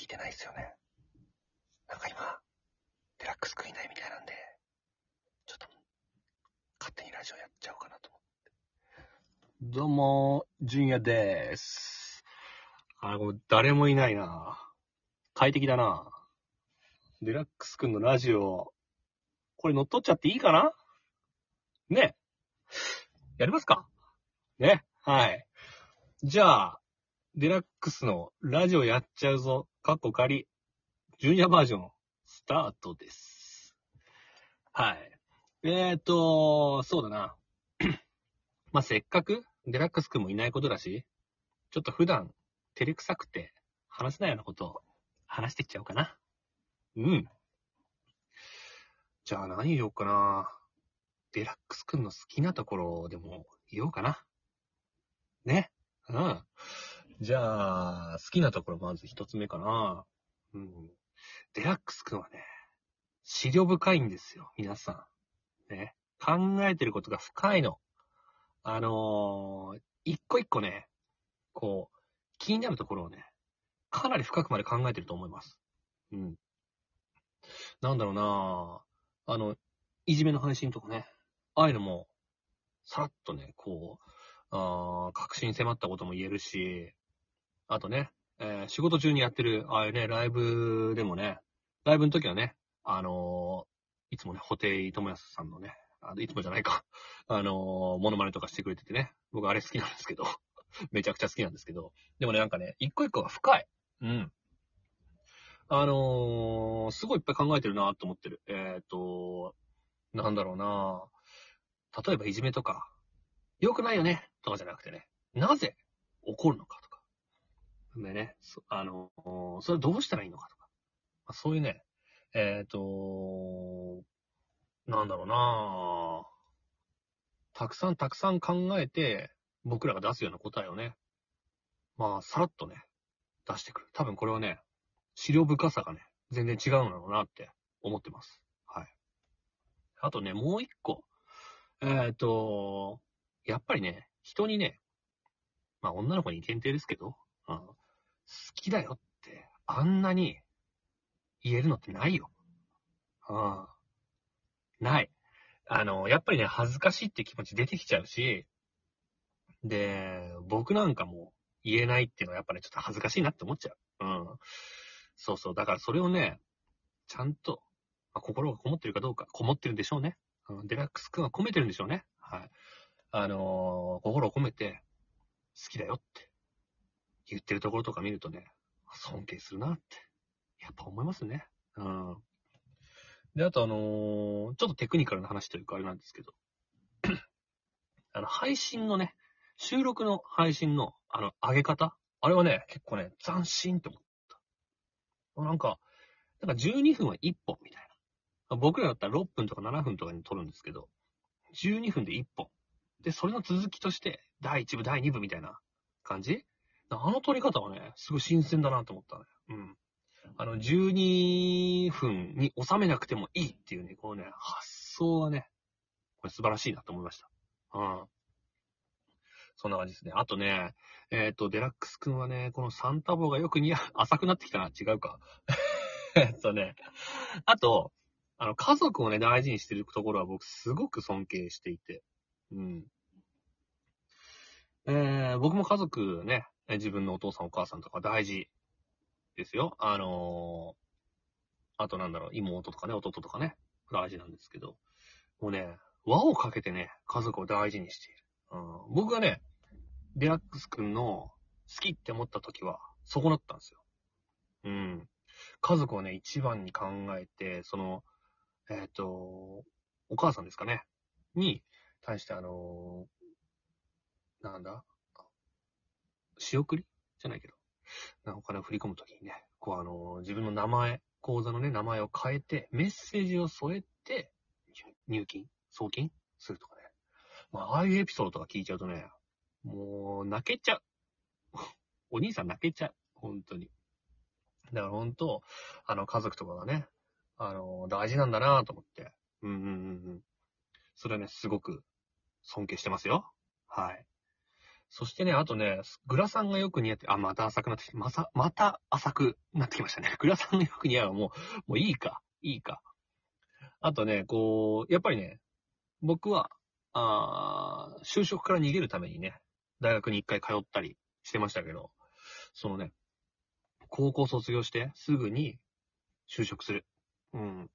聞いてないですよね。なんか今、デラックスくんいないみたいなんで、ちょっと、勝手にラジオやっちゃおうかなと思って。どうも、純也でーす。あ、これ誰もいないな。快適だな。デラックスくんのラジオ、これ乗っ取っちゃっていいかな？ね。やりますか？ね。はい。じゃあ、デラックスのラジオやっちゃうぞ。カッコ仮。純也バージョン、スタートです。はい。えーと、そうだな。まあ、せっかく、デラックスくんもいないことだし、ちょっと普段、照れくさくて、話せないようなことを話していっちゃおうかな。うん。じゃあ何言おうかな。デラックスくんの好きなところでも言おうかな。ね。うん。じゃあ、好きなところまず一つ目かな。うん。デラックスくんはね、資料深いんですよ、皆さん。ね。考えてることが深いの。あのー一個一個ね、こう、気になるところをね、かなり深くまで考えてると思います。うん。なんだろうなあの、いじめの配信とかね、ああいうのも、さらっとね、こう、あー確信迫ったことも言えるし、あとね、えー仕事中にやってる、ああいうね、ライブでもね、ライブの時はね、あのーいつもね、布袋智康さんのね、あいつもじゃないか、あのーモノマネとかしてくれててね、僕あれ好きなんですけど、めちゃくちゃ好きなんですけど、でもね、なんかね、一個一個が深い。うん。あのーすごいいっぱい考えてるなと思ってる。えっ、と、なんだろうな例えばいじめとか、良くないよねとかじゃなくてね、なぜ起こるのかとか。でね、あのそれどうしたらいいのかとか。まあそういうね、えっ、と、なんだろうなたくさんたくさん考えて、僕らが出すような答えをね、まあ、さらっとね、出してくる。多分これはね、資料深さがね、全然違うんだろうなって思ってます。はい。あとね、もう一個。えっ、と、やっぱりね、人にね、まあ女の子に限定ですけど、好きだよって、あんなに言えるのってないよ。うん。ない。あの、やっぱりね、恥ずかしいって気持ち出てきちゃうし、で、僕なんかも言えないっていうのはやっぱね、ちょっと恥ずかしいなって思っちゃう。うん。そうそう。だからそれをね、ちゃんと、まあ、心がこもってるかどうか、こもってるんでしょうね。うん、デラックス君は込めてるんでしょうね。はい。あのー心を込めて、好きだよって言ってるところとか見るとね、尊敬するなって、やっぱ思いますね。うん。で、あとあのーちょっとテクニカルな話というかあれなんですけど、あの、配信のね、収録の配信の、あの、上げ方あれはね、結構ね、斬新って思った。なんか、なんか12分は1本みたいな。僕らだったら6分とか7分とかに撮るんですけど、12分で1本。で、それの続きとして、第1部、第2部みたいな感じあの撮り方はね、すごい新鮮だなと思ったね。うん。あの、12分に収めなくてもいいっていうね、このね、発想はね、これ素晴らしいなと思いました。うん。そんな感じですね。あとね、えっ、と、デラックスくんはね、このサンタ帽がよく似合う、浅くなってきたな。違うか。えっとね、あと、あの、家族をね、大事にしてるところは僕すごく尊敬していて。うん。えー、僕も家族ね、自分のお父さんお母さんとか大事ですよ。あのーあとなんだろう、妹とかね、弟とかね、大事なんですけど、もうね、輪をかけてね、家族を大事にしている。うん、僕がね、デラックス君の好きって思った時は、そこだったんですよ。うん。家族をね、一番に考えて、その、えっ、と、お母さんですかね、に対してあのーなんだ？仕送り？じゃないけど、なお金を振り込むときにね、こうあの自分の名前、口座のね、名前を変えて、メッセージを添えて、入入金？送金するとかね。まあ、ああいうエピソードとか聞いちゃうとね、もう、泣けちゃう。お兄さん泣けちゃう。本当に。だから本当、あの、家族とかがね、あの、大事なんだなと思って。うんうんうんうん。それはね、すごく尊敬してますよ。はい。そしてね、あとね、グラサンがよく似合って、あ、また浅くなってきて、まさ、また浅くなってきましたね。グラサンがよく似合うのもう、もういいか、いいか。あとね、こう、やっぱりね、僕は、あー就職から逃げるためにね、大学に一回通ったりしてましたけど、そのね、高校卒業してすぐに就職する。うん。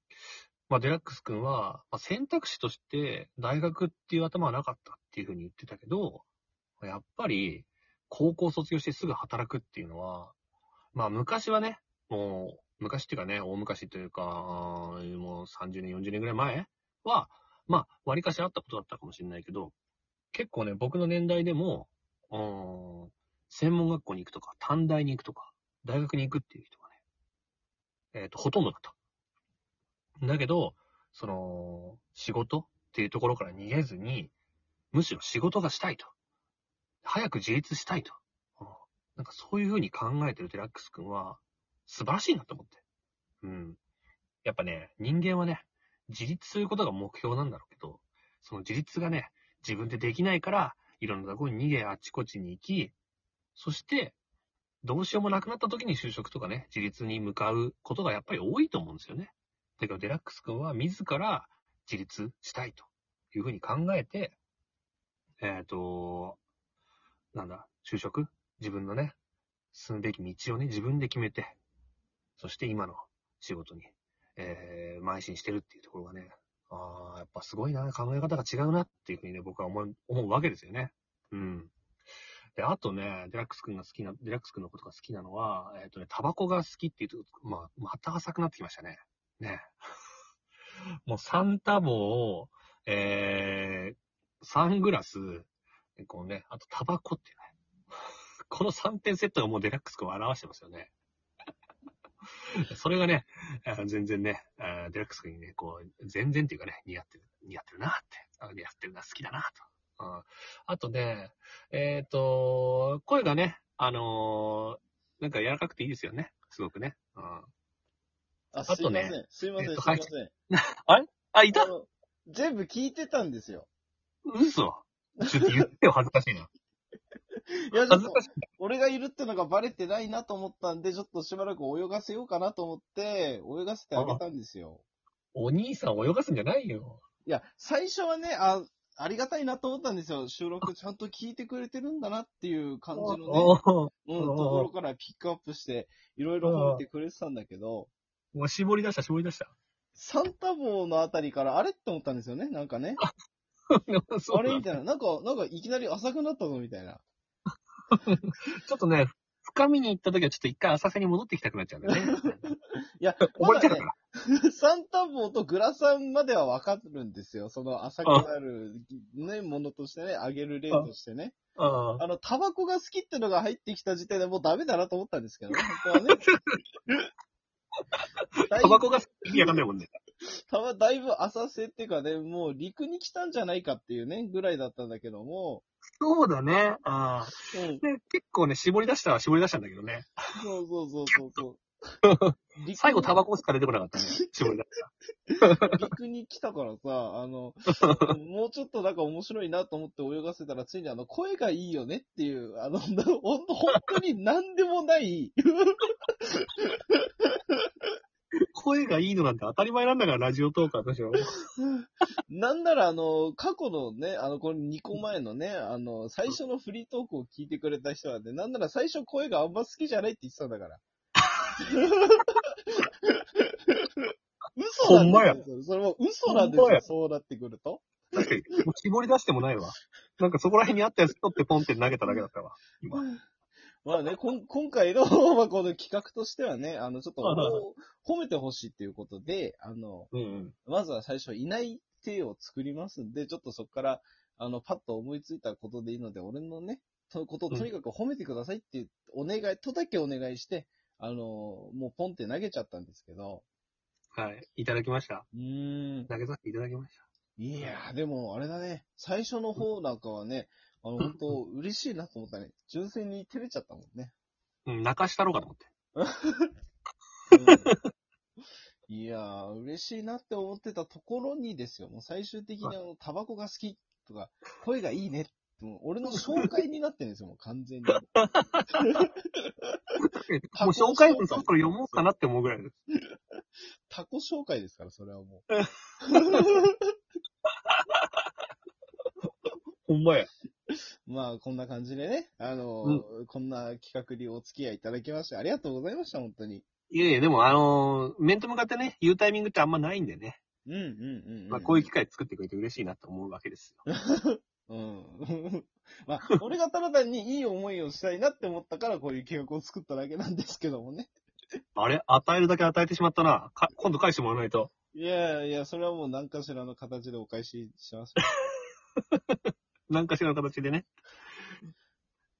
まあ、デラックス君は、まあ、選択肢として大学っていう頭はなかったっていうふうに言ってたけど、やっぱり高校卒業してすぐ働くっていうのは、まあ昔はね、もう昔っていうかね、大昔というか、もう30年、40年ぐらい前は、まあ割かしあったことだったかもしれないけど、結構ね、僕の年代でも、うん専門学校に行くとか、短大に行くとか、大学に行くっていう人がね、えっ、と、ほとんどだった。だけど、その、仕事っていうところから逃げずに、むしろ仕事がしたいと。早く自立したいと。なんかそういうふうに考えてるデラックス君は、素晴らしいなと思って。うん。やっぱね、人間はね、自立することが目標なんだろうけど、その自立がね、自分でできないから、いろんなとこに逃げ、あちこちに行き、そして、どうしようもなくなった時に就職とかね、自立に向かうことがやっぱり多いと思うんですよね。だけどデラックス君は自ら自立したいというふうに考えて、えっ、と、なんだ、就職？自分のね、進むべき道をね、自分で決めて、そして今の仕事に、えー、邁進してるっていうところがね、ああ、やっぱすごいな、考え方が違うなっていうふうにね、僕は思う、思うわけですよね。うん。で、あとね、デラックス君が好きな、デラックス君のことが好きなのは、えっ、とね、タバコが好きっていうと、まあ、また浅くなってきましたね。ね。もうサンタボー、えー、サングラス、こうね、あとタバコっていうね。この3点セットがもうデラックス君を表してますよね。それがね、あー全然ね、あーデラックス君にね、こう、全然っていうかね、似合ってる、似合ってるなって、あ似合ってるな、好きだなと。うんあとね、えっ、と、声がね、あのーなんか柔らかくていいですよね。すごくね。うん、あ、あとねすいません、すいません、えっとすいません。あ、いた？あの全部聞いてたんですよ。嘘ちょっと言ってよ、恥ずかしいな。いや、ちょっと恥ずかしい。俺がいるってのがバレてないなと思ったんで、ちょっとしばらく泳がせようかなと思って、泳がせてあげたんですよ。お兄さん泳がすんじゃないよ。いや、最初はね、あ、ありがたいなと思ったんですよ。収録ちゃんと聞いてくれてるんだなっていう感じのね、おーうん、ところからピックアップして、いろいろ褒めてくれてたんだけど、もう絞り出した、絞り出した。サンタ帽のあたりから、あれって思ったんですよね、なんかね。あれみたいな。なんか、なんかいきなり浅くなったぞ、みたいな。ちょっとね、深みに行った時はちょっと一回浅瀬に戻ってきたくなっちゃうんだよね。いや、溺れてたから。ね、サンタ帽とグラサンまではわかるんですよ。その浅くなる、ね、ものとしてね、あげる例としてね。ああの、タバコが好きってのが入ってきた時点でもうダメだなと思ったんですけどね、本当はね。タバコが意味わかんないもんね。たばだいぶ浅瀬っていうかね、もう陸に来たんじゃないかっていうね、ぐらいだったんだけども、そうだね。あうん、で結構ね、絞り出したは絞り出したんだけどね。そうそうそうそうそう。陸 最後タバコしか出てこなかったね。絞り出した。陸に来たからさ、あの、もうちょっとなんか面白いなと思って泳がせたら、ついにあの、声がいいよねっていう、あの、ほんと、本当に何でもない、声がいいのなんて当たり前なんだから、ラジオトーカーとしては。なんならあの、過去のね、あの、これ2個前のね、あの、最初のフリートークを聞いてくれた人はね、なんなら最初声があんま好きじゃないって言ってたんだから。嘘なんほんまや。それも嘘なんですよ、そうなってくると。確かに、絞り出してもないわ。なんかそこら辺にあったやつ取ってポンって投げただけだったわ。今。まあね、こん今回の、まあこの企画としてはね、あの、ちょっとはいはいはい褒めてほしいっていうことで、あの、うんうん。まずは最初、いない手を作りますんで、ちょっとそこから、あの、パッと思いついたことでいいので、俺のね、そのことをとにかく褒めてくださいっていうお願い、とだけお願いして、あの、もうポンって投げちゃったんですけど、はい。いただきました。うーん。投げさせていただきましいやー、でもあれだね、最初の方なんかはね、あの、本当嬉しいなと思ったね。純粋に照れちゃったもんね。た。うん、泣かしたろうかと思って。うんいやー、嬉しいなって思ってたところにですよ。もう最終的にあの、タバコが好きとか、声がいいねっもう俺の紹介になってるんですよ、もう完全に。もう紹介文そろそろ読もうかなって思うぐらいです。タコ紹介ですから、それはも ほんまや。う。まあ、こんな感じでね、あの、こんな企画にお付き合いいただきまして、ありがとうございました、本当に。いやいや、でもあのー面と向かってね、言うタイミングってあんまないんでね。うんうんうん、うん。まあこういう機会作ってくれて嬉しいなと思うわけですよ。うん。まあ、俺がただ単にいい思いをしたいなって思ったから、こういう企画を作っただけなんですけどもね。あれ？与えるだけ与えてしまったな。か今度返してもらわないと。いやいや、それはもう何かしらの形でお返ししますよ。何かしらの形でね。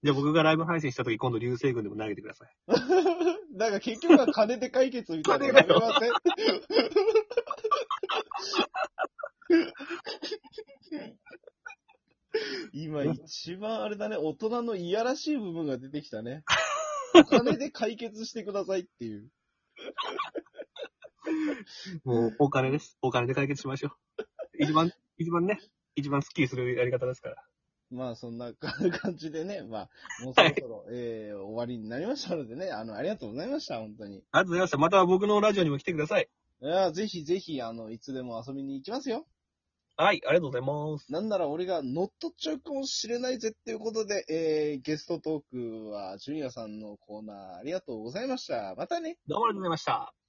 じゃあ僕がライブ配信した時今度流星群でも投げてください。だから結局は金で解決みたいなのやめません？今一番あれだね、大人のいやらしい部分が出てきたね。お 金で解決してくださいっていう。もうお金です。お金で解決しましょう。一番、一番ね、一番スッキリするやり方ですから。まあそんな感じでね、まあ、もうそろそろ、えー、終わりになりましたのでね、あの、ありがとうございました、本当に。ありがとうございました。また僕のラジオにも来てください。いや、ぜひぜひ、あの、いつでも遊びに行きますよ。はい、ありがとうございます。なんなら俺が乗っ取っちゃうかもしれないぜっていうことで、えー、ゲストトークは、ジュニアさんのコーナーありがとうございました。またね。どうもありがとうございました。